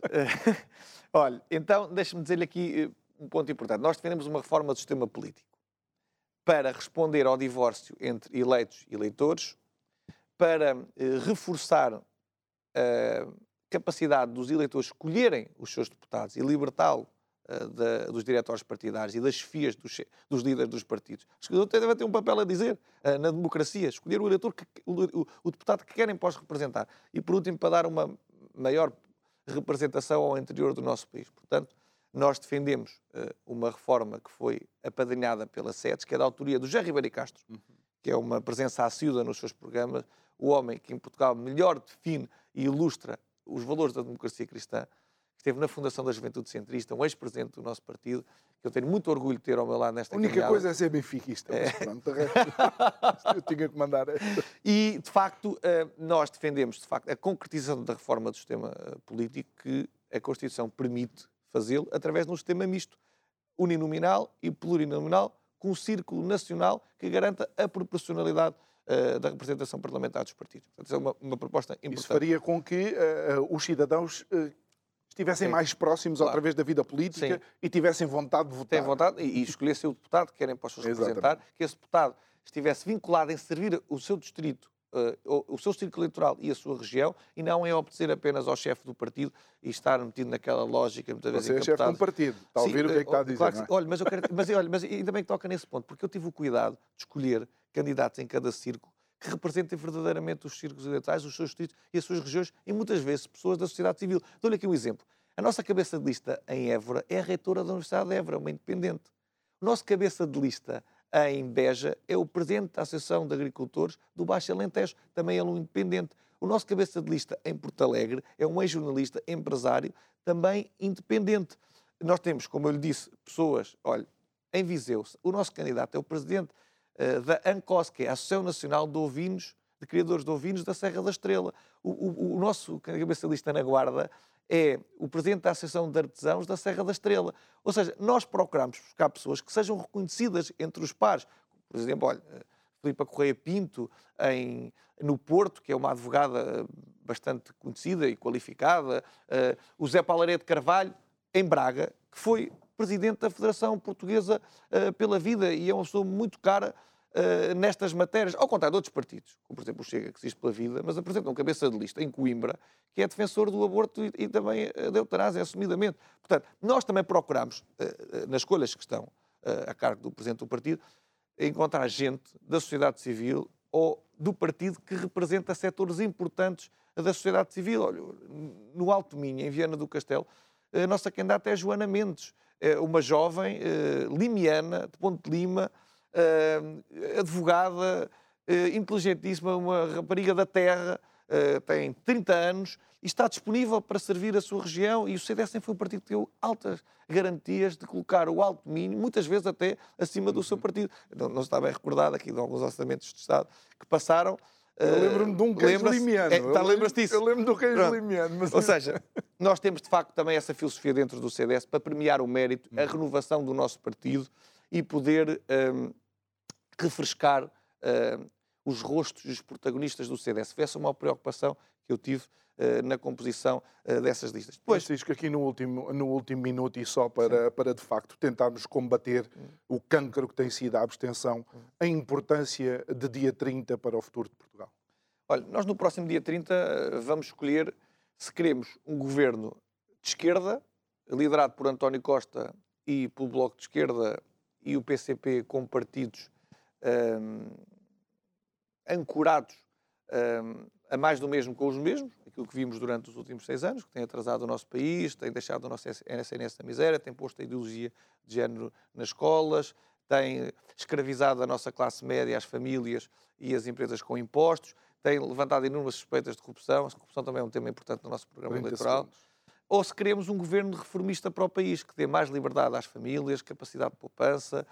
Olha, então deixe-me dizer-lhe aqui um ponto importante. Nós defendemos uma reforma do sistema político para responder ao divórcio entre eleitos e eleitores, para uh, reforçar a capacidade dos eleitores escolherem os seus deputados e libertá-lo uh, dos diretórios partidários e das chefias dos, dos, líderes dos partidos. Os eleitores devem ter um papel a dizer uh, na democracia, escolher o eleitor, que, o, o, o, deputado que querem pós representar. E, por último, para dar uma maior representação ao interior do nosso país. Portanto, nós defendemos uh, uma reforma que foi apadrinhada pela SEDES, que é da autoria do José Ribeiro Castro, uhum. que é uma presença assídua nos seus programas, o homem que em Portugal melhor define e ilustra os valores da democracia cristã, esteve na Fundação da Juventude Centrista, um ex-presidente do nosso partido, que eu tenho muito orgulho de ter ao meu lado nesta A única caminhada. coisa é ser benfiquista, é. pronto, eu tinha que mandar. E, de facto, eh, nós defendemos de facto, a concretização da reforma do sistema eh, político que a Constituição permite fazê-lo através de um sistema misto, uninominal e plurinominal, com um círculo nacional que garanta a proporcionalidade uh, da representação parlamentar dos partidos. Portanto, isso é uma, uma proposta importante. Isso faria com que uh, os cidadãos estivessem Sim. mais próximos claro. através da vida política Sim. e tivessem vontade de votar. Têm vontade e, e escolhessem o deputado que querem para os seus representar, que esse deputado estivesse vinculado em servir o seu distrito uh, o, seu círculo eleitoral e a sua região e não em obedecer apenas ao chefe do partido e estar metido naquela lógica muitas vezes Você é chefe de um partido, está a ouvir Sim, o que é que está a dizer, claro, é? Olha, mas, eu quero, mas, olha, mas ainda bem que toca nesse ponto, porque eu tive o cuidado de escolher candidatos em cada círculo que representem verdadeiramente os círculos eleitorais, os seus distritos e as suas regiões e muitas vezes pessoas da sociedade civil. Dou-lhe aqui um exemplo. A nossa cabeça de lista em Évora é a reitora da Universidade de Évora, uma independente. O nosso cabeça de lista em Beja é o presidente da Associação de Agricultores do Baixo Alentejo, também ele um independente. O nosso cabeça de lista em Porto Alegre é um ex-jornalista, empresário, também independente. Nós temos, como eu lhe disse, pessoas, olha, em Viseu, o nosso candidato é o presidente da ANCOS, que é a Associação Nacional de Ovinos, de Criadores de Ovinos da Serra da Estrela. O, o, o nosso cabeça de lista na Guarda é o presidente da Associação de Artesãos da Serra da Estrela. Ou seja, nós procuramos buscar pessoas que sejam reconhecidas entre os pares. Por exemplo, olha, Filipa Correia Pinto, em, no Porto, que é uma advogada bastante conhecida e qualificada, uh, o Zé Palaré de Carvalho, em Braga, que foi presidente da Federação Portuguesa uh, pela Vida e é uma pessoa muito cara uh, nestas matérias, ao contrário de outros partidos, como por exemplo o Chega, que existe pela vida, mas apresenta um cabeça de lista em Coimbra, que é defensor do aborto e, e também uh, da eutanásia, assumidamente. Portanto, nós também procuramos, uh, nas escolhas que estão a cargo do Presidente do Partido, encontrar gente da sociedade civil ou do partido que representa setores importantes da sociedade civil. Olha, no Alto Minho, em Viana do Castelo, a nossa candidata é Joana Mendes, uma jovem limiana, de Ponte de Lima, uh, advogada, inteligentíssima, uma rapariga da terra, tem 30 anos e está disponível para servir a sua região. E o CDS sempre foi um partido que deu altas garantias de colocar o alto mínimo, muitas vezes até acima do seu partido. Não, não está bem recordado aqui de alguns orçamentos de Estado que passaram. Eu lembro-me de um queijo limiano. É, tá, lembras disso? Eu lembro do queijo Pronto. limiano. Mas... Ou seja, nós temos de facto também essa filosofia dentro do CDS para premiar o mérito, a renovação do nosso partido e poder um, refrescar uh, os rostos dos protagonistas do CDS. Foi essa uma preocupação que eu tive uh, na composição uh, dessas listas. Depois, Francisco, aqui no último, no último minuto e só para, para de facto tentarmos combater hum. o cancro que tem sido a abstenção, hum. a importância de dia 30 para o futuro de Portugal. Olha, nós no próximo dia 30 vamos escolher se queremos um governo de esquerda, liderado por António Costa e pelo Bloco de Esquerda e o PCP como partidos um, ancorados um, a mais do mesmo com os mesmos, aquilo que vimos durante os últimos seis anos, que tem atrasado o nosso país, tem deixado o nosso SNS na miséria, tem posto a ideologia de género nas escolas, tem escravizado a nossa classe média, as famílias e as empresas com impostos, tem levantado inúmeras suspeitas de corrupção, a corrupção também é um tema importante no nosso programa eleitoral. Segundos. Ou se queremos um governo reformista para o país, que dê mais liberdade às famílias, capacidade de poupança,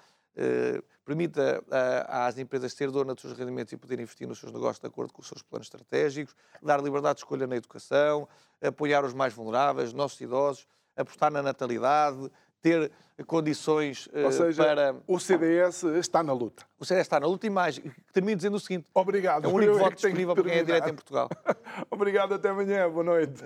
permita às empresas ser dona dos seus rendimentos e poder investir nos seus negócios de acordo com os seus planos estratégicos, dar liberdade de escolha na educação, apoiar os mais vulneráveis, nossos idosos, apostar na natalidade, ter condições Ou seja, para. o CDS está na luta. O CDS está na luta e mais. Termino dizendo o seguinte: Obrigado. é o único é voto disponível para quem é direito em Portugal. Obrigado, até amanhã. Boa noite.